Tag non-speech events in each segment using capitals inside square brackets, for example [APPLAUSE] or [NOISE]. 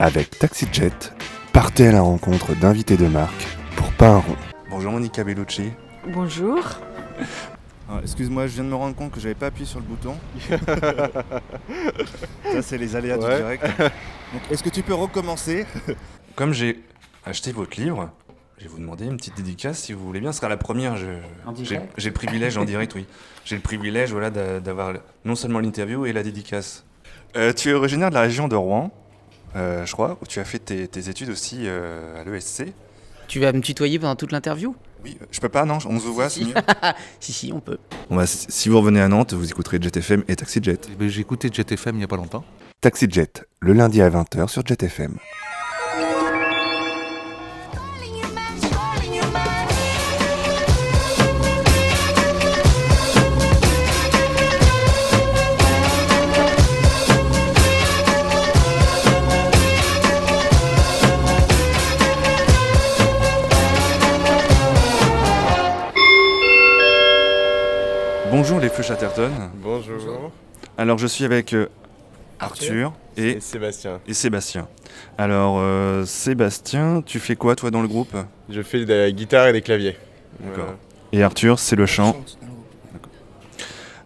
Avec TaxiJet, partez à la rencontre d'invités de marque pour pas un rond. Bonjour Monica Bellucci. Bonjour. Ah, Excuse-moi, je viens de me rendre compte que j'avais pas appuyé sur le bouton. [LAUGHS] Ça, c'est les aléas Ouais. du direct. Donc, est-ce que tu peux recommencer? Comme j'ai acheté votre livre, je vais vous demander une petite dédicace si vous voulez bien. Ce sera la première. je- En J'ai direct? j'ai le privilège en direct, oui. J'ai le privilège voilà, d'a- d'avoir non seulement l'interview et la dédicace. Euh, tu es originaire de la région de Rouen, euh, je crois, où tu as fait tes, tes études aussi euh, à l'ESC. Tu vas me tutoyer pendant toute l'interview? Oui, je peux pas, non On se voit, c'est Si. mieux [LAUGHS] Si, si, on peut. Bon, bah, si si vous revenez à Nantes, vous écouterez JetFM et TaxiJet. Eh ben, J'ai écouté JetFM il n'y a pas longtemps. TaxiJet, le lundi à 20h sur JetFM. Bonjour. Alors je suis avec euh, Arthur et, Et Sébastien. et Sébastien. Alors euh, Sébastien, tu fais quoi toi dans le groupe? Je fais de la guitare et des claviers. D'accord. Voilà. Et Arthur, c'est le chant.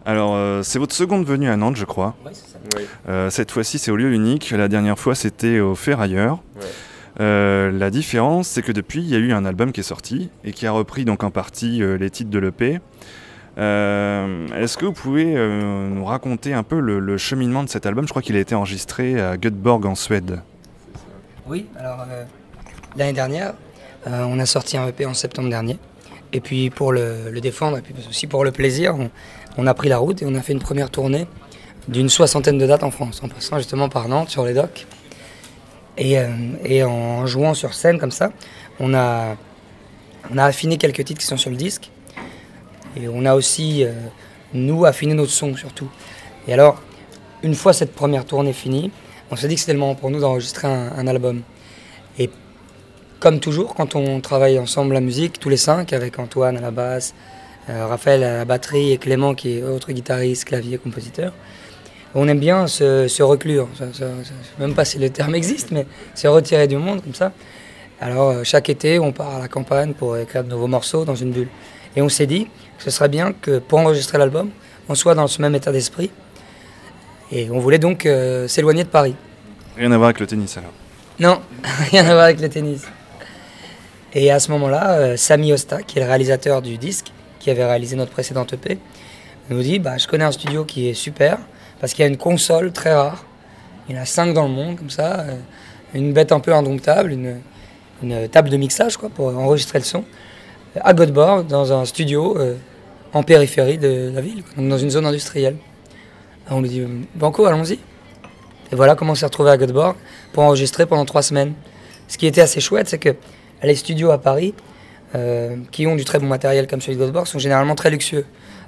Alors euh, c'est votre seconde venue à Nantes, je crois. Ouais, c'est ça. Oui. Euh, cette fois-ci, c'est au lieu unique. La dernière fois, c'était au Ferrailleur. Ouais. Euh, la différence, c'est que depuis, il y a eu un album qui est sorti et qui a repris donc en partie euh, les titres de l'EP. Euh, Est-ce que vous pouvez euh, nous raconter un peu le, cheminement de cet album? Je crois qu'il a été enregistré à Göteborg en Suède. Oui, alors euh, l'année dernière, on a sorti un EP en septembre dernier. Et puis pour le, défendre, et puis aussi pour le plaisir, on, a pris la route et on a fait une première tournée d'une soixantaine de dates en France, en passant justement par Nantes sur les docks. Et, et en jouant sur scène comme ça, on a, on a affiné quelques titres qui sont sur le disque. Et on a aussi, euh, nous, affiné notre son surtout. Et alors, une fois cette première tournée finie, on s'est dit que c'était le moment pour nous d'enregistrer un, album. Et comme toujours, quand on travaille ensemble la musique, tous les cinq, avec Antoine à la basse, euh, Raphaël à la batterie et Clément qui est autre guitariste, clavier, compositeur, on aime bien se, se reclure. Ça- ça- même pas si le terme existe, mais se retirer du monde comme ça. Alors euh, chaque été, on part à la campagne pour écrire de nouveaux morceaux dans une bulle. Et on s'est dit que ce serait bien que pour enregistrer l'album, on soit dans ce même état d'esprit. Et on voulait donc euh, s'éloigner de Paris. Rien à voir avec le tennis alors. Non, [LAUGHS] rien à voir avec le tennis. Et à ce moment-là, euh, Samy Osta, qui est le réalisateur du disque, qui avait réalisé notre précédente EP, nous dit bah, Je connais un studio qui est super, parce qu'il y a une console très rare. Il y en a cinq dans le monde, comme ça. euh, une bête un peu indomptable, une, une table de mixage quoi, pour enregistrer le son, à Göteborg, dans un studio euh, en périphérie de la ville, donc dans une zone industrielle. On lui dit Banco, allons-y. Et voilà comment on s'est retrouvé à Göteborg pour enregistrer pendant trois semaines. Ce qui était assez chouette, c'est que les studios à Paris, euh, qui ont du très bon matériel comme celui de Göteborg, sont généralement très luxueux.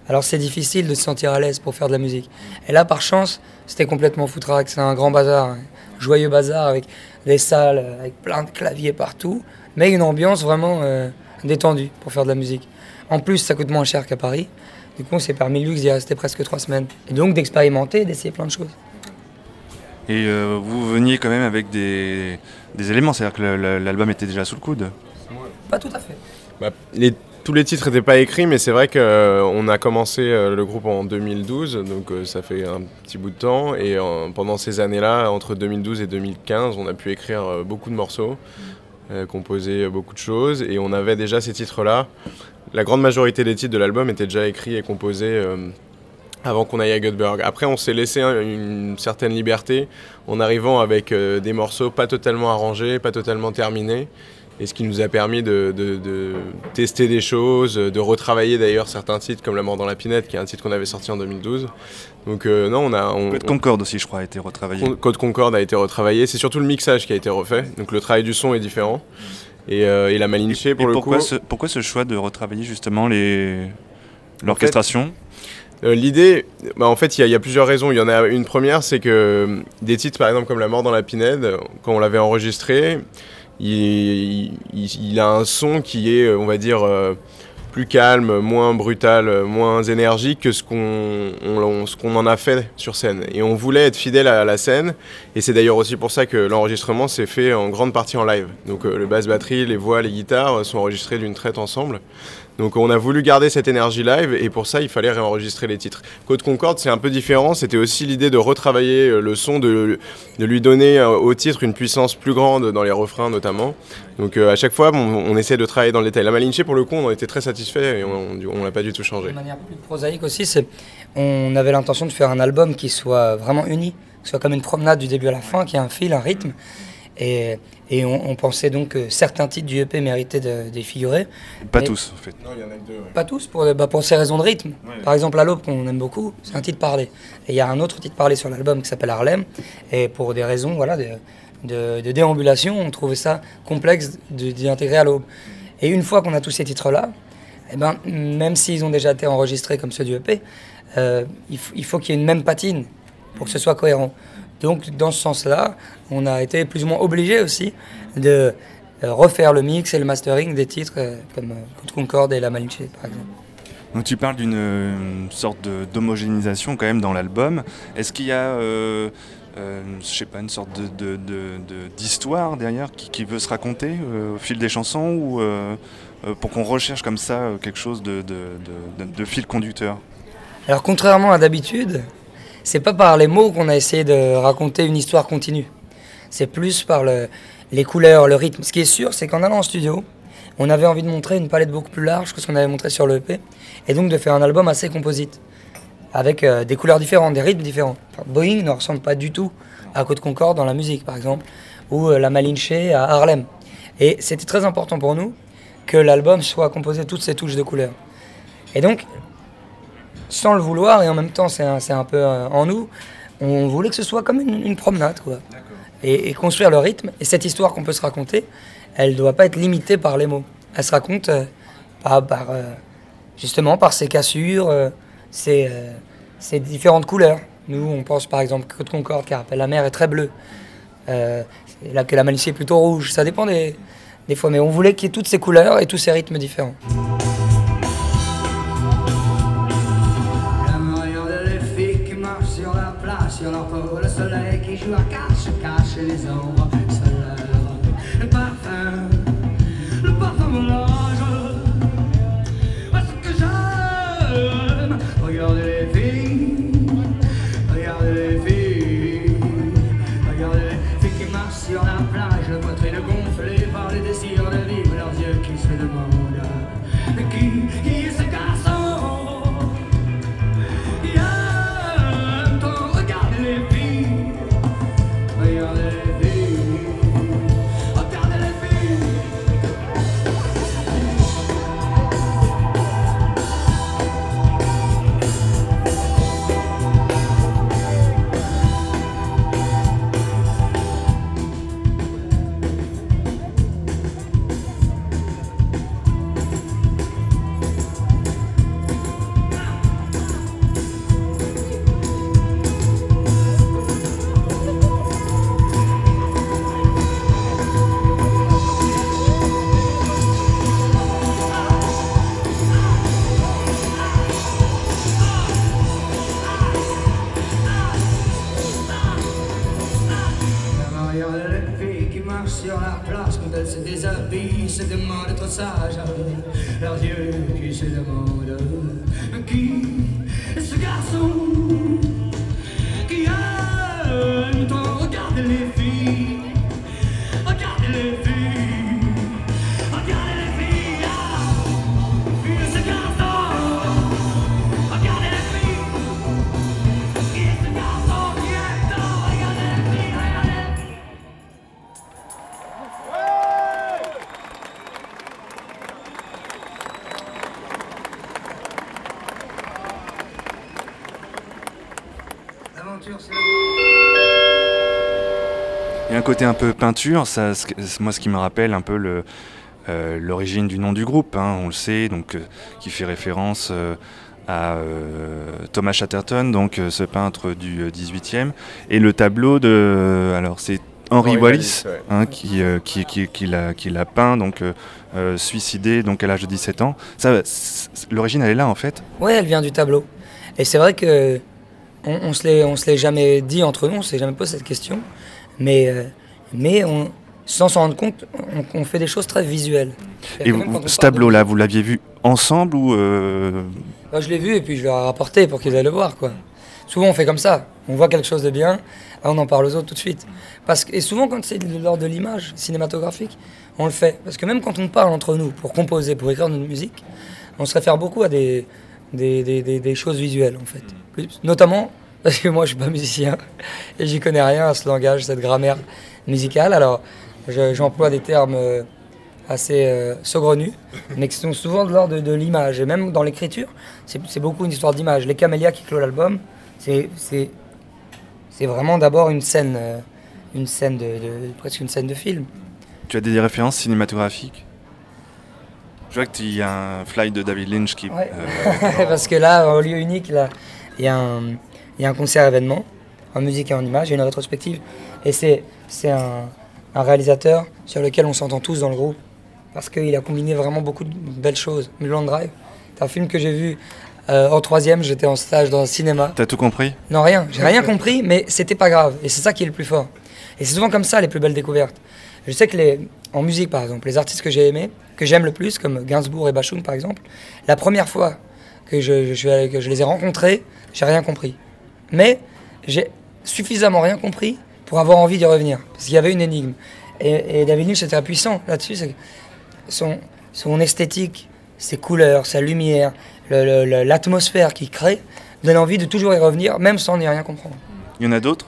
Alors c'est difficile de se sentir à l'aise pour faire de la musique. Et là, par chance, c'était complètement foutraque. C'est un grand bazar, un joyeux bazar avec des salles, euh, avec plein de claviers partout, mais une ambiance vraiment euh, détendue pour faire de la musique. En plus, ça coûte moins cher qu'à Paris. Du coup, on s'est permis le luxe d'y rester presque trois semaines. Et donc d'expérimenter et d'essayer plein de choses. Et euh, vous veniez quand même avec des, des éléments, c'est-à-dire que l'album était déjà sous le coude. Pas tout à fait. Bah, les- tous les titres n'étaient pas écrits, mais c'est vrai qu'on a commencé euh, le groupe en 2012, donc euh, ça fait un petit bout de temps. Et euh, pendant ces années-là, entre 2012 et 2015, on a pu écrire euh, beaucoup de morceaux, euh, composer euh, beaucoup de choses, et on avait déjà ces titres-là. La grande majorité des titres de l'album étaient déjà écrits et composés euh, avant qu'on aille à Göteborg. Après, on s'est laissé un- une certaine liberté en arrivant avec euh, des morceaux pas totalement arrangés, pas totalement terminés. Et ce qui nous a permis de, de- de tester des choses, de retravailler d'ailleurs certains titres comme La mort dans la pinette, qui est un titre qu'on avait sorti en 2012. Donc euh, non, on a... On, Code Concorde aussi, je crois, a été retravaillé. Con- Code Concorde a été retravaillé. C'est surtout le mixage qui a été refait. Donc le travail du son est différent. Et, euh, et la malinchée pour Et le pourquoi, coup. ce, pourquoi ce choix de retravailler justement les l'orchestration Euh, L'idée, bah, en fait, il y, y a plusieurs raisons. Il y en a une première, c'est que euh, des titres, par exemple, comme La mort dans la pinède, quand on l'avait enregistré, il, a un son qui est, euh, on va dire, euh, plus calme, moins brutal, moins énergique que ce qu'on en a fait sur scène. Et on voulait être fidèle à la scène. Et c'est d'ailleurs aussi pour ça que l'enregistrement s'est fait en grande partie en live. Donc euh, le basse batterie, les voix, les guitares euh, sont enregistrés d'une traite ensemble. Donc on a voulu garder cette énergie live et pour ça il fallait réenregistrer les titres. Côte Concorde c'est un peu différent, c'était aussi l'idée de retravailler euh, le son, de, lui donner euh, au titre une puissance plus grande dans les refrains notamment. Donc euh, à chaque fois on, essaie de travailler dans le détail. La Malinche pour le coup on en était très satisfait et on on l'a pas du tout changé. De manière plus prosaïque aussi, c'est on avait l'intention de faire un album qui soit vraiment uni, qui soit comme une promenade du début à la fin, qui ait un fil, un rythme. Et, et on, on pensait donc que certains titres du EP méritaient de, de figurer. Pas tous, en fait. Non, il y en a que deux. Pas tous, pour, bah, pour ces raisons de rythme. Ouais. Par exemple, À l'aube, qu'on aime beaucoup, c'est un titre parlé. Et il y a un autre titre parlé sur l'album qui s'appelle Harlem. Et pour des raisons voilà, de, de- de déambulation, on trouvait ça complexe d'y intégrer à l'aube. Et une fois qu'on a tous ces titres-là, eh ben, même s'ils ont déjà été enregistrés comme ceux du EP, euh, il faut qu'il y ait une même patine pour que ce soit cohérent. Donc, dans ce sens-là, on a été plus ou moins obligé aussi de euh, refaire le mix et le mastering des titres euh, comme euh, Coup de Concorde et La Malinche, par exemple. Donc tu parles d'une sorte de- d'homogénéisation quand même dans l'album. Est-ce qu'il y a, euh, euh, je sais pas, une sorte de- de- de- de- d'histoire derrière qui, qui veut se raconter euh, au fil des chansons ou pour qu'on recherche comme ça quelque chose de fil conducteur? Alors contrairement à d'habitude, c'est pas par les mots qu'on a essayé de raconter une histoire continue. C'est plus par le- les couleurs, le rythme. Ce qui est sûr, c'est qu'en allant en studio, on avait envie de montrer une palette beaucoup plus large que ce qu'on avait montré sur le EP, et donc de faire un album assez composite, avec euh, des couleurs différentes, des rythmes différents. Boeing ne ressemble pas du tout à Côte Concorde dans la musique, par exemple, ou euh, la Malinche à Harlem. Et c'était très important pour nous que l'album soit composé de toutes ces touches de couleurs. Et donc, sans le vouloir et en même temps c'est un, un peu euh, en nous, on voulait que ce soit comme une, une promenade quoi. Et, et construire le rythme et cette histoire qu'on peut se raconter, elle ne doit pas être limitée par les mots. Elle se raconte euh, par, par, euh, justement par ses cassures, euh, ses, ses différentes couleurs. Nous on pense par exemple que Concorde qui rappelle la mer est très bleue, là que la Malicie est plutôt rouge. Ça dépend des, des fois, mais on voulait qu'il y ait toutes ces couleurs et tous ces rythmes différents. Sur la plage, sur leur peau, le soleil qui joue à cache, cache les ombres. Le parfum, le parfum côté un peu peinture, ça, moi ce qui me rappelle un peu le, euh, l'origine du nom du groupe, hein, on le sait, donc, euh, qui fait référence euh, à euh, Thomas Chatterton, donc euh, ce peintre du euh, 18e, et le tableau de, alors c'est Henri Henri Wallis, Wallis, ouais. hein, qui, euh, qui, qui, qui l'a qui l'a peint, donc euh, euh, suicidé donc à l'âge de 17 ans. Ça, l'origine, elle est là en fait. Ouais, elle vient du tableau. Et c'est vrai que on, on se l'est, on se l'est jamais dit entre nous, on s'est jamais posé cette question. Mais, euh, mais on, sans s'en rendre compte, on, on fait des choses très visuelles. Et vous- ce tableau-là, vous l'aviez vu ensemble ou euh, Moi, je l'ai vu et puis je leur ai rapporté pour qu'ils aillent le voir. Quoi. Souvent, on fait comme ça. On voit quelque chose de bien, on en parle aux autres tout de suite. Parce que, et souvent, quand c'est l'ordre de l'image cinématographique, on le fait. Parce que même quand on parle entre nous pour composer, pour écrire notre musique, on se réfère beaucoup à des, des, des- des- des choses visuelles, en fait. Notamment parce que moi, je suis pas musicien [LAUGHS] et j'y connais rien à ce langage, cette grammaire musicale. Alors, je- j'emploie des termes euh, assez euh, saugrenus, mais qui sont souvent de l'ordre de, de l'image. Et même dans l'écriture, c'est beaucoup une histoire d'image. Les Camélias qui clôt l'album, c'est vraiment d'abord une scène, euh, une scène de, de- presque une scène de film. tu as des références cinématographiques? Je vois qu'il y a un fly de David Lynch qui. Ouais. euh, [LAUGHS] Parce que là, au lieu unique, là, il y, a un- il y a un concert événement en musique et en image, il y a une rétrospective. Et c'est c'est un, un réalisateur sur lequel on s'entend tous dans le groupe. Parce qu'il a combiné vraiment beaucoup de belles choses. Mulholland Drive, c'est un film que j'ai vu euh, en troisième, j'étais en stage dans un cinéma. T'as tout compris? Non, rien. J'ai rien compris, mais c'était pas grave. Et c'est ça qui est le plus fort. Et c'est souvent comme ça les plus belles découvertes. Je sais que les, en musique, par exemple, les artistes que j'ai aimés, que j'aime le plus, comme Gainsbourg et Bachung, par exemple, la première fois que je, que je les ai rencontrés, j'ai rien compris. Mais j'ai suffisamment rien compris pour avoir envie d'y revenir. Parce qu'il y avait une énigme. Et, et David Lynch était puissant là-dessus. c'est que Son, son esthétique, ses couleurs, sa lumière, le- le- le- l'atmosphère qu'il crée, donne envie de toujours y revenir, même sans n'y rien comprendre. Il y en a d'autres?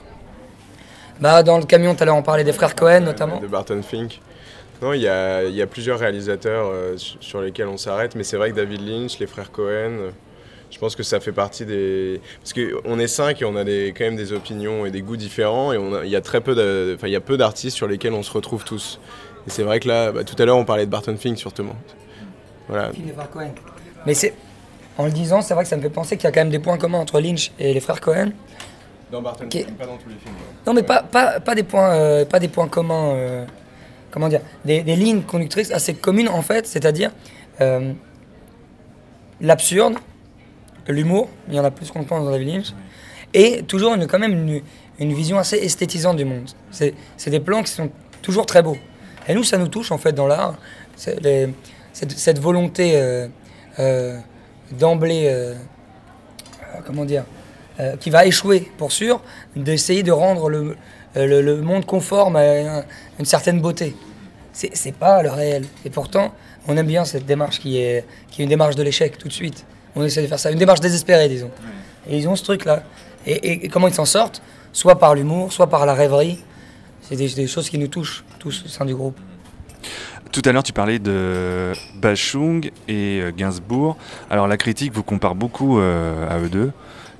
Bah, dans le camion, tout à l'heure, on parlait des frères Cohen, notamment. De Barton Fink. Non, il y a, il y a plusieurs réalisateurs euh, sur sur lesquels on s'arrête, mais c'est vrai que David Lynch, les frères Cohen, euh, je pense que ça fait partie des. Parce qu'on est cinq et on a des, quand même des opinions et des goûts différents, et il y a très peu de- enfin, il y a peu d'artistes sur lesquels on se retrouve tous. Et c'est vrai que là, bah, tout à l'heure, on parlait de Barton Fink surtout. Voilà. Mais c'est. En le disant, c'est vrai que ça me fait penser qu'il y a quand même des points communs entre Lynch et les frères Cohen. Dans Barton Ok. pas dans tous les films. Non, mais pas, pas, pas, des, points, euh, pas des points communs. euh, comment dire des, des lignes conductrices assez communes, en fait, c'est-à-dire euh, l'absurde, l'humour, il y en a plus qu'on pense dans David Lynch, et toujours une, quand même une, une vision assez esthétisante du monde. C'est des plans qui sont toujours très beaux. Et nous, ça nous touche, en fait, dans l'art, cette, cette volonté euh, euh, d'emblée, euh, comment dire, qui va échouer pour sûr, d'essayer de rendre le, le, monde conforme à un- une certaine beauté. C'est pas le réel. Et pourtant, on aime bien cette démarche qui est, qui est une démarche de l'échec tout de suite. On essaie de faire ça, une démarche désespérée, disons. Et ils ont ce truc-là. Et, et- et comment ils s'en sortent Soit par l'humour, soit par la rêverie. C'est des, des choses qui nous touchent tous au sein du groupe. Tout à l'heure, tu parlais de Bachung et euh, Gainsbourg. Alors, la critique vous compare beaucoup euh, à eux deux.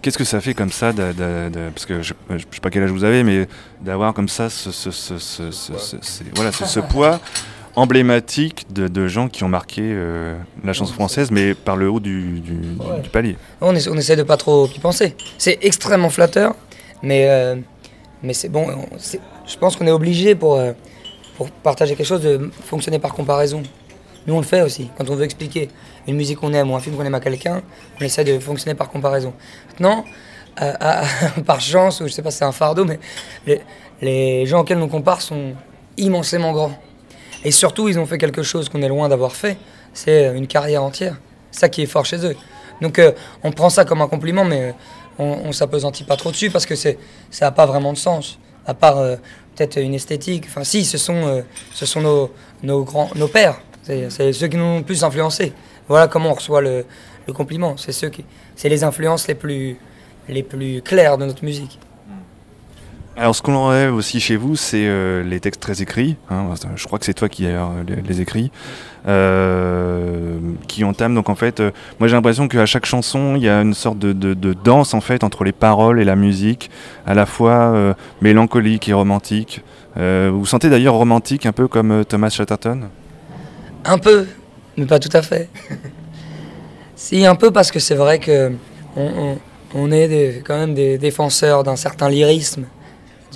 Qu'est-ce que ça fait comme ça de- de- de- Parce que je ne sais pas quel âge vous avez, mais d'avoir comme ça ce, ce- ce- ce- ce- ce- ce- voilà, ce, ce poids emblématique de, de gens qui ont marqué euh, la chanson française, mais par le haut du, du- du- Ouais. du palier. On, essa- on essaie de pas trop y penser. C'est extrêmement flatteur, mais, euh, mais c'est bon. on- je pense qu'on est obligé pour, euh, pour partager quelque chose de fonctionner par comparaison. Nous, on le fait aussi. Quand on veut expliquer une musique qu'on aime ou un film qu'on aime à quelqu'un, on essaie de fonctionner par comparaison. Maintenant, à- [LAUGHS] par chance, ou je sais pas si c'est un fardeau, mais les, les gens auxquels on compare sont immensément grands. Et surtout, ils ont fait quelque chose qu'on est loin d'avoir fait, c'est euh, une carrière entière. Ça qui est fort chez eux. Donc euh, on prend ça comme un compliment, mais euh, on, on s'apesantit pas trop dessus parce que ça n'a pas vraiment de sens. À part peut-être une esthétique. Enfin, si, ce sont, ce sont nos, nos, grands, nos pères. C'est, ceux qui nous ont plus influencés. Voilà comment on reçoit le, le compliment. C'est, c'est les influences les plus, les plus claires de notre musique. Alors, ce qu'on rêve aussi chez vous, c'est euh, les textes très écrits. hein. je crois que c'est toi qui d'ailleurs les, les écrits, euh, qui entament. Donc, en fait, euh, moi j'ai l'impression qu'à chaque chanson, il y a une sorte de, danse en fait entre les paroles et la musique, à la fois euh, mélancolique et romantique. Euh, vous sentez d'ailleurs romantique, un peu comme euh, Thomas Chatterton? Un peu, mais pas tout à fait. [LAUGHS] si, un peu parce que c'est vrai que on, est quand même des défenseurs d'un certain lyrisme,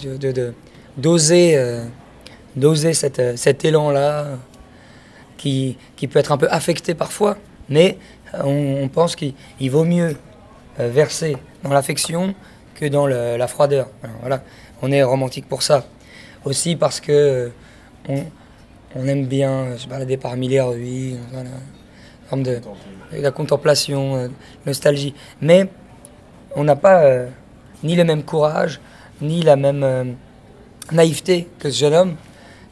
de, de- d'oser euh, d'oser euh, cet élan-là qui, qui peut être un peu affecté parfois, mais on, pense qu'il il vaut mieux euh, verser dans l'affection que dans la froideur. Voilà, on est romantique pour ça. Aussi parce que on, aime bien se balader parmi les ruines, voilà, forme de, la contemplation, euh, nostalgie. Mais on n'a pas ni le même courage, ni la même euh, naïveté que ce jeune homme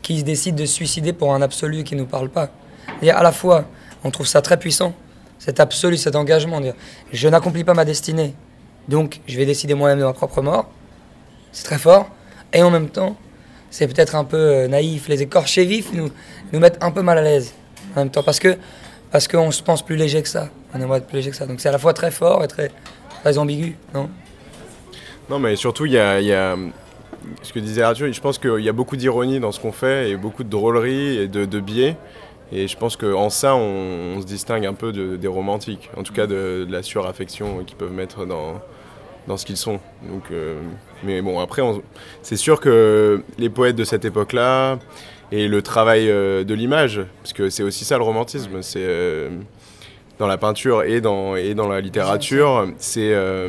qui décide de se suicider pour un absolu qui ne nous parle pas. C'est-à-dire, à la fois, on trouve ça très puissant, cet absolu, cet engagement. Je n'accomplis pas ma destinée, donc je vais décider moi-même de ma propre mort. C'est très fort. Et en même temps, c'est peut-être un peu euh, naïf. Les écorchés vifs nous, nous mettent un peu mal à l'aise. En même temps, parce que parce qu'on se pense plus léger que ça. On aimerait être plus léger que ça. Donc c'est à la fois très fort et très, très ambigu, non? Non, mais surtout, il y a, ce que disait Arthur, je pense qu'il y a beaucoup d'ironie dans ce qu'on fait et beaucoup de drôlerie et de, biais. Et je pense qu'en ça, on, se distingue un peu de- des romantiques, en tout cas de, la suraffection qu'ils peuvent mettre dans, dans ce qu'ils sont. Donc, euh, mais bon, après, c'est sûr que les poètes de cette époque-là et le travail euh, de l'image, parce que c'est aussi ça le romantisme, c'est euh, dans la peinture et dans, et dans la littérature, c'est euh,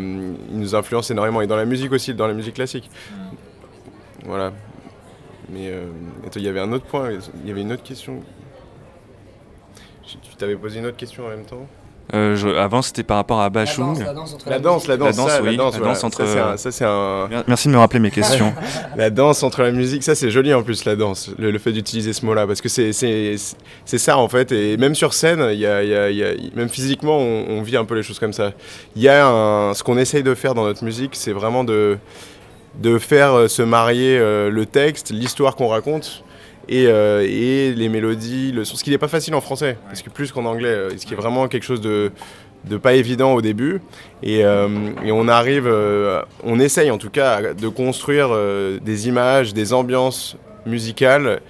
ils nous influencent énormément et dans la musique aussi, dans la musique classique. Voilà. Mais euh, attends, il y avait un autre point, il y avait une autre question. Tu t'avais posé une autre question en même temps? Euh, je- avant, c'était par rapport à Bachung. La danse, entre La danse, la danse, La danse, ça, oui, la danse, la voilà. danse entre- Ça, c'est un- ça, c'est un, Mer- Merci de me rappeler mes questions. [LAUGHS] La danse entre la musique, ça c'est joli en plus la danse, le, le fait d'utiliser ce mot-là, parce que c'est- c'est c'est ça en fait, et même sur scène, il y a, il y a- y a- même physiquement, on, on vit un peu les choses comme ça. Il y a un, ce qu'on essaye de faire dans notre musique, c'est vraiment de, de faire euh, se marier euh, le texte, l'histoire qu'on raconte, et, euh, et les mélodies, le son, ce qui n'est pas facile en français, parce que plus qu'en anglais, euh, ce qui est vraiment quelque chose de de pas évident au début et, euh, et on arrive, euh, on essaye en tout cas de construire euh, des images, des ambiances musicales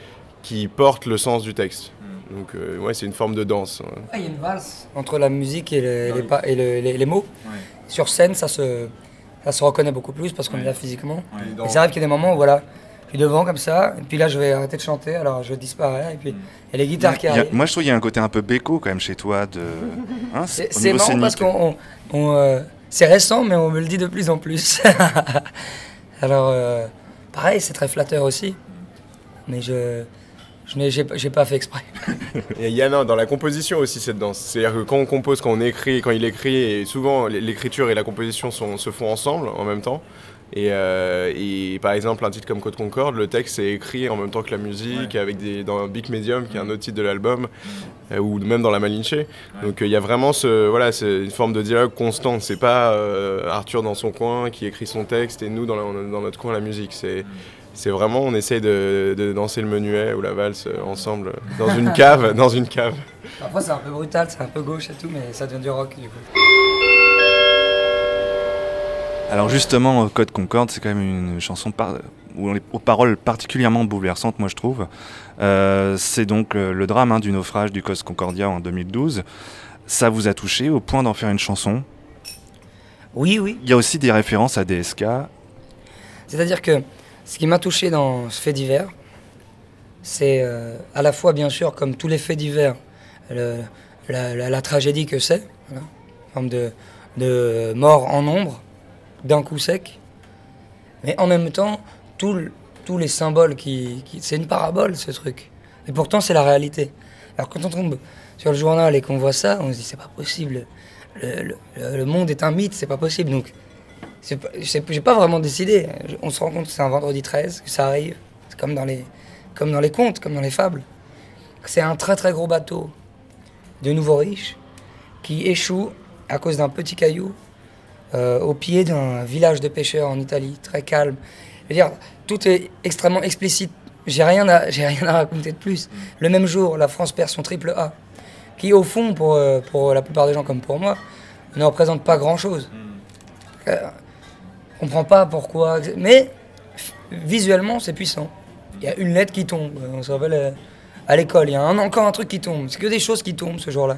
qui portent le sens du texte. Donc euh, ouais, c'est une forme de danse. hein. Ah, Il y a une valse entre la musique et, le- les, pa- et le- les, les mots. Sur scène, ça se, ça se reconnaît beaucoup plus parce qu'on est là physiquement. Et ça arrive qu'il y a des moments où voilà, je suis devant comme ça, et puis là je vais arrêter de chanter, alors je disparais, et puis il y a les guitares qui a- arrivent. moi, je trouve qu'il y a un côté un peu béco quand même chez toi. De... [LAUGHS] Hein, C'est marrant parce qu'on. on- on, euh, c'est récent, mais on me le dit de plus en plus. [LAUGHS] Alors, euh, pareil, c'est très flatteur aussi. Mais je. Je n'ai j'ai pas- j'ai pas fait exprès. [LAUGHS] Et il y a non, dans la composition aussi cette danse. C'est-à-dire que quand on compose, quand on écrit, quand il écrit, et souvent l'écriture et la composition sont- se font ensemble en même temps. Et, euh, et par exemple, un titre comme Code Concorde, le texte est écrit en même temps que la musique, avec des, dans Big Medium, qui est un autre titre de l'album, euh, ou même dans La Malinche. Donc euh, il y a vraiment ce, voilà, c'est une forme de dialogue constant. C'est pas euh, Arthur dans son coin qui écrit son texte et nous dans, la- dans notre coin la musique. C'est c'est vraiment, on essaye de, de danser le menuet ou la valse ensemble dans une cave, [LAUGHS] dans une cave. Parfois, c'est un peu brutal, c'est un peu gauche et tout, mais ça devient du rock du coup. Alors justement, Code Concorde, c'est quand même une chanson par- où on est aux paroles particulièrement bouleversantes, moi je trouve. Euh, c'est donc le drame hein, du naufrage du Cos Concordia en 2012. Ça vous a touché au point d'en faire une chanson? Oui, oui. Il y a aussi des références à DSK. C'est-à-dire que ce qui m'a touché dans ce fait divers, c'est euh, à la fois, bien sûr, comme tous les faits divers, le- la, la- la tragédie que c'est, voilà, en forme de, de mort en nombre, d'un coup sec, mais en même temps, tous les symboles qui. c'est une parabole, ce truc. Et pourtant, c'est la réalité. Alors, quand on tombe sur le journal et qu'on voit ça, on se dit, c'est pas possible. Le, monde est un mythe, c'est pas possible. Donc, J'ai pas vraiment décidé. On se rend compte que c'est un vendredi 13, que ça arrive. C'est comme dans les, comme dans les contes, comme dans les fables. C'est un très très gros bateau de nouveaux riches qui échoue à cause d'un petit caillou au pied d'un village de pêcheurs en Italie, très calme. Je veux dire, tout est extrêmement explicite. J'ai rien à, [LAUGHS] j'ai rien à raconter de plus. Le même jour, la France perd son triple A, qui au fond, pour, euh, pour la plupart des gens comme pour moi, ne représente pas grand-chose. Euh, on comprend pas pourquoi, mais visuellement c'est puissant. Il y a une lettre qui tombe, euh, on se rappelle euh, à l'école, il y a un- encore un truc qui tombe, c'est que des choses qui tombent ce jour-là.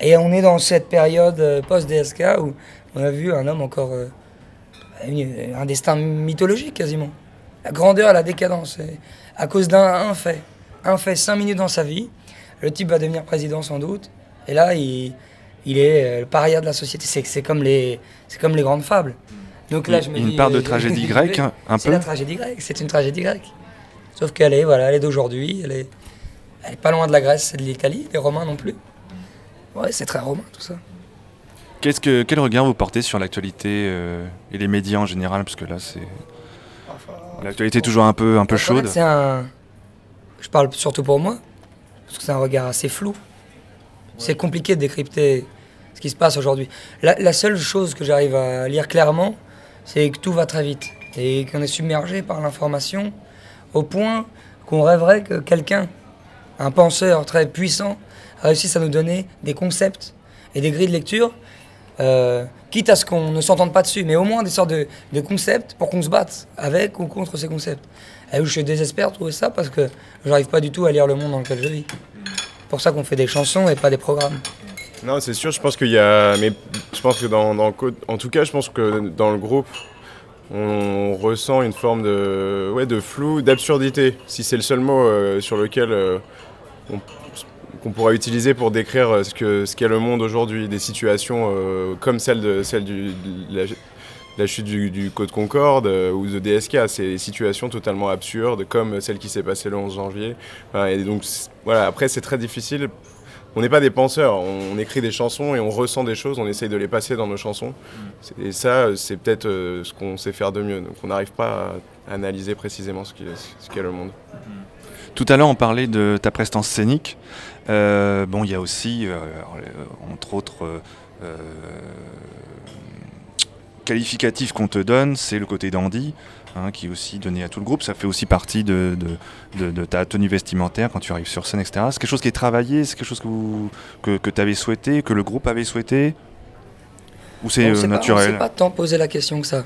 Et on est dans cette période euh, post-DSK où on a vu un homme encore, euh, une- un destin mythologique quasiment. La grandeur, la décadence. Et à cause d'un un fait. Un fait, cinq minutes dans sa vie. Le type va devenir président sans doute. Et là, il, il est euh, le paria de la société. C'est c'est comme, les- c'est comme les grandes fables. Donc là, je me Une dis, part de euh, tragédie [LAUGHS] grecque, hein, un C'est peu la tragédie grecque. C'est une tragédie grecque. Sauf qu'elle est, voilà, elle est d'aujourd'hui. Elle est, elle est pas loin de la Grèce et de l'Italie. Les Romains non plus. Ouais, c'est très romain tout ça. Qu'est-ce que, Quel regard vous portez sur l'actualité euh, et les médias en général? Parce que là, c'est. L'actualité est toujours un peu, un peu chaude. C'est un. Je parle surtout pour moi, parce que c'est un regard assez flou. C'est compliqué de décrypter ce qui se passe aujourd'hui. La, la seule chose que j'arrive à lire clairement, c'est que tout va très vite et qu'on est submergé par l'information au point qu'on rêverait que quelqu'un, un penseur très puissant, réussisse à nous donner des concepts et des grilles de lecture, euh, quitte à ce qu'on ne s'entende pas dessus, mais au moins des sortes de, concepts pour qu'on se batte avec ou contre ces concepts. Et où je désespère de trouver ça parce que j'arrive pas du tout à lire le monde dans lequel je vis. C'est pour ça qu'on fait des chansons et pas des programmes. Non, c'est sûr, je pense qu'il y a. Mais je pense que dans, En tout cas, je pense que dans le groupe, on ressent une forme de, ouais, de flou, d'absurdité, si c'est le seul mot euh, sur lequel euh, on- qu'on pourra utiliser pour décrire euh, ce qu'est ce le monde aujourd'hui, des situations euh, comme celle de, celle du, de la, chute du, du Côte Concorde euh, ou de DSK, c'est des situations totalement absurdes, comme celle qui s'est passée le 11 janvier. Et donc, voilà, après, c'est très difficile on n'est pas des penseurs, on, on écrit des chansons et on ressent des choses, on essaye de les passer dans nos chansons. C'est- Et ça, c'est peut-être euh, ce qu'on sait faire de mieux. Donc on n'arrive pas à analyser précisément ce qu'est ce qu'est le monde. Tout à l'heure, on parlait de ta prestance scénique. Euh, bon, il y a aussi, euh, euh, entre autres, euh, qualificatifs qu'on te donne, c'est le côté dandy, hein, qui est aussi donné à tout le groupe. Ça fait aussi partie de, de- de- de ta tenue vestimentaire quand tu arrives sur scène, etc. C'est quelque chose qui est travaillé, c'est quelque chose que, vous- que, tu avais souhaité, que le groupe avait souhaité? Ou c'est euh, naturel On s'est pas tant posé la question que ça.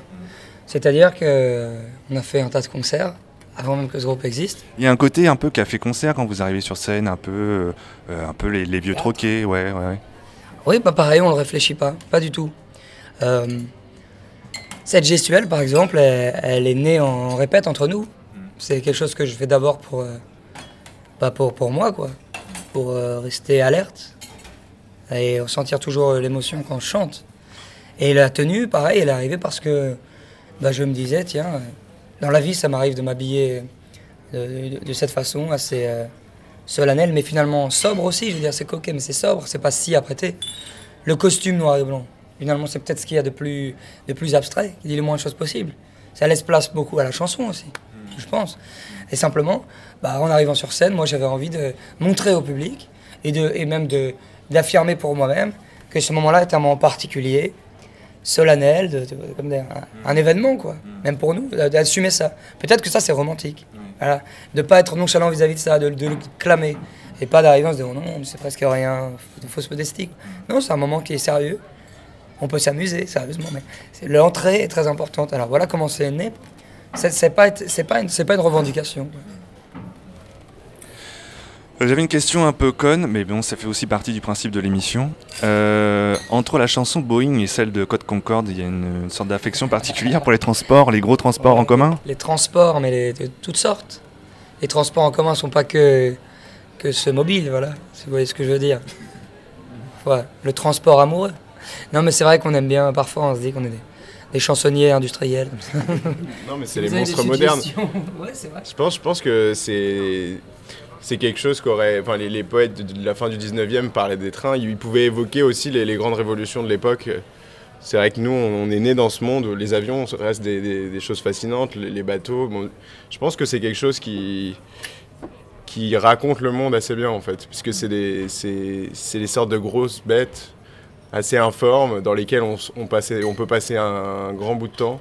C'est-à-dire qu'on a fait un tas de concerts avant même que ce groupe existe. Il y a un côté un peu café concert quand vous arrivez sur scène, un peu, euh, un peu les, les vieux troquets, ouais, ouais, ouais. Oui, bah pareil, on le réfléchit pas, pas du tout. Euh, cette gestuelle, par exemple, elle, elle est née en répète entre nous. C'est quelque chose que je fais d'abord pour, euh, pas pour, pour moi, quoi. Pour rester alerte et ressentir toujours l'émotion quand je chante. Et la tenue, pareil, elle est arrivée parce que bah, je me disais, tiens, euh, dans la vie, ça m'arrive de m'habiller de, de- de cette façon, assez euh, solennelle, mais finalement sobre aussi. Je veux dire, c'est coquet, mais c'est sobre, c'est pas si apprêté. Le costume noir et blanc, finalement, c'est peut-être ce qu'il y a de plus, de plus abstrait, qui dit le moins de choses possible. Ça laisse place beaucoup à la chanson aussi, je pense. Et simplement, bah, en arrivant sur scène, moi, j'avais envie de montrer au public et, de, et même d'affirmer pour moi-même que ce moment-là est un moment particulier, solennel, de, de- comme des- un, un événement, quoi. Même pour nous, d'a- d'assumer ça. Peut-être que ça, c'est romantique. Voilà. De pas être nonchalant vis-à-vis de ça, de, de le clamer. Et pas d'arriver en se disant non, c'est presque rien, une fausse modestie. Non, c'est un moment qui est sérieux. On peut s'amuser, sérieusement, mais c'est- l'entrée est très importante. Alors voilà comment c'est né. C'est pas, être- pas, une- c'est pas une revendication. quoi. Euh, J'avais une question un peu conne, mais bon, ça fait aussi partie du principe de l'émission. Euh, entre la chanson Boeing et celle de Code Concorde, il y a une, une sorte d'affection particulière pour les transports, les gros transports en commun? Les transports, mais les- de toutes sortes. Les transports en commun sont pas que, que ce mobile, voilà. Si vous voyez ce que je veux dire. Voilà, le transport amoureux. Non, mais c'est vrai qu'on aime bien, parfois, on se dit qu'on est des, des chansonniers industriels. Non, mais c'est les monstres modernes. [LAUGHS] ouais, c'est vrai. Je pense, je pense que c'est c'est quelque chose qu'aurait. Enfin, les, poètes de, la fin du 19e parlaient des trains. Ils pouvaient évoquer aussi les, grandes révolutions de l'époque. C'est vrai que nous, on, est né dans ce monde où les avions restent des, choses fascinantes, les, bateaux. Bon, je pense que c'est quelque chose qui qui raconte le monde assez bien en fait, puisque c'est des des sortes de grosses bêtes assez informes dans lesquelles on, on, peut passer un, un grand bout de temps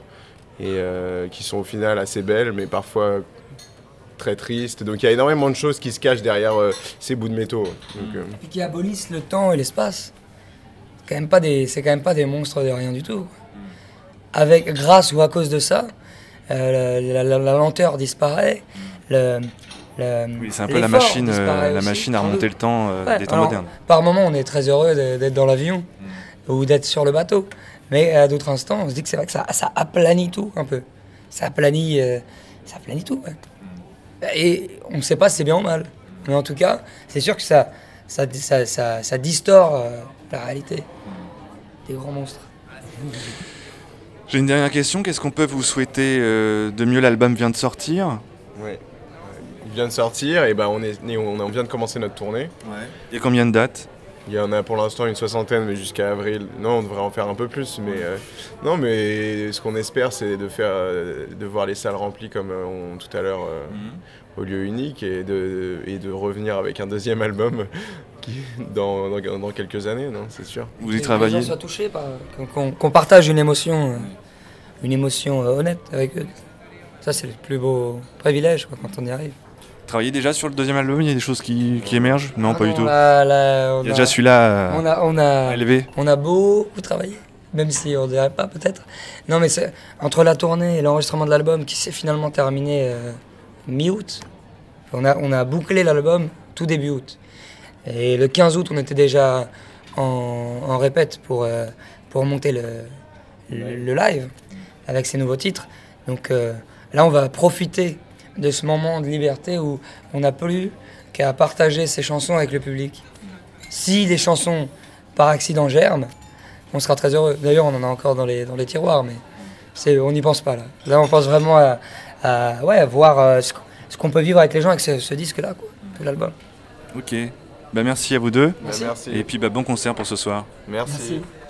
et euh, qui sont au final assez belles, mais parfois très tristes. Donc il y a énormément de choses qui se cachent derrière euh, ces bouts de métaux. Donc, euh, Et qui abolissent le temps et l'espace. C'est quand même pas des, c'est quand même pas des monstres de rien du tout. quoi. Avec, grâce ou à cause de ça, euh, la, la- la lenteur disparaît. Le, le- Oui, c'est un peu la machine, euh, la aussi, machine à remonter le temps euh, Ouais, des temps alors, modernes. Par moment, on est très heureux d'être dans l'avion ou d'être sur le bateau. Mais à d'autres instants, on se dit que c'est vrai que ça, ça aplanit tout un peu. Ça aplanit euh, ça planifie tout. ouais. Et on ne sait pas si c'est bien ou mal. Mais en tout cas, c'est sûr que ça, ça, ça, ça, ça distord euh, la réalité des grands monstres. J'ai une dernière question. Qu'est-ce qu'on peut vous souhaiter euh, de mieux? L'album vient de sortir. Ouais. Il vient de sortir et bah on, est, on, on vient de commencer notre tournée. Il y a combien de dates? Il y en a pour l'instant une soixantaine, mais jusqu'à avril. Non, on devrait en faire un peu plus. Mais euh, non, mais ce qu'on espère, c'est de faire, euh, de voir les salles remplies comme euh, on, tout à l'heure euh, au lieu unique et de, et de revenir avec un deuxième album [LAUGHS] dans, dans, dans quelques années, non, c'est sûr. Vous y travaillez gens soient touchés par, qu'on- qu'on, qu'on partage une émotion, une émotion honnête avec eux. Ça, c'est le plus beau privilège quoi, quand on y arrive. Travaillez déjà sur le deuxième album Il y a des choses qui, qui émergent Non, Ah pas du tout. là, là, on Il y a a- déjà celui-là On à, a, on a, élever. on a beaucoup travaillé, même si on dirait pas peut-être. Non, mais c'est entre la tournée et l'enregistrement de l'album qui s'est finalement terminé euh, mi-août. On a, on a bouclé l'album tout début août. Et le 15 août, on était déjà en, en répète pour, euh, pour monter le, le, le live avec ces nouveaux titres. Donc euh, là, on va profiter de ce moment de liberté où on n'a plus qu'à partager ces chansons avec le public. Si les chansons par accident germent, on sera très heureux. D'ailleurs, on en a encore dans les, dans les tiroirs, mais c'est, on n'y pense pas là. Là, on pense vraiment à, à, ouais, à voir euh, ce, qu'on- ce qu'on peut vivre avec les gens avec ce, ce disque-là, quoi, de l'album. Ok. Bah, merci à vous deux. Bah, merci. Et puis bah, bon concert pour ce soir. merci. Merci.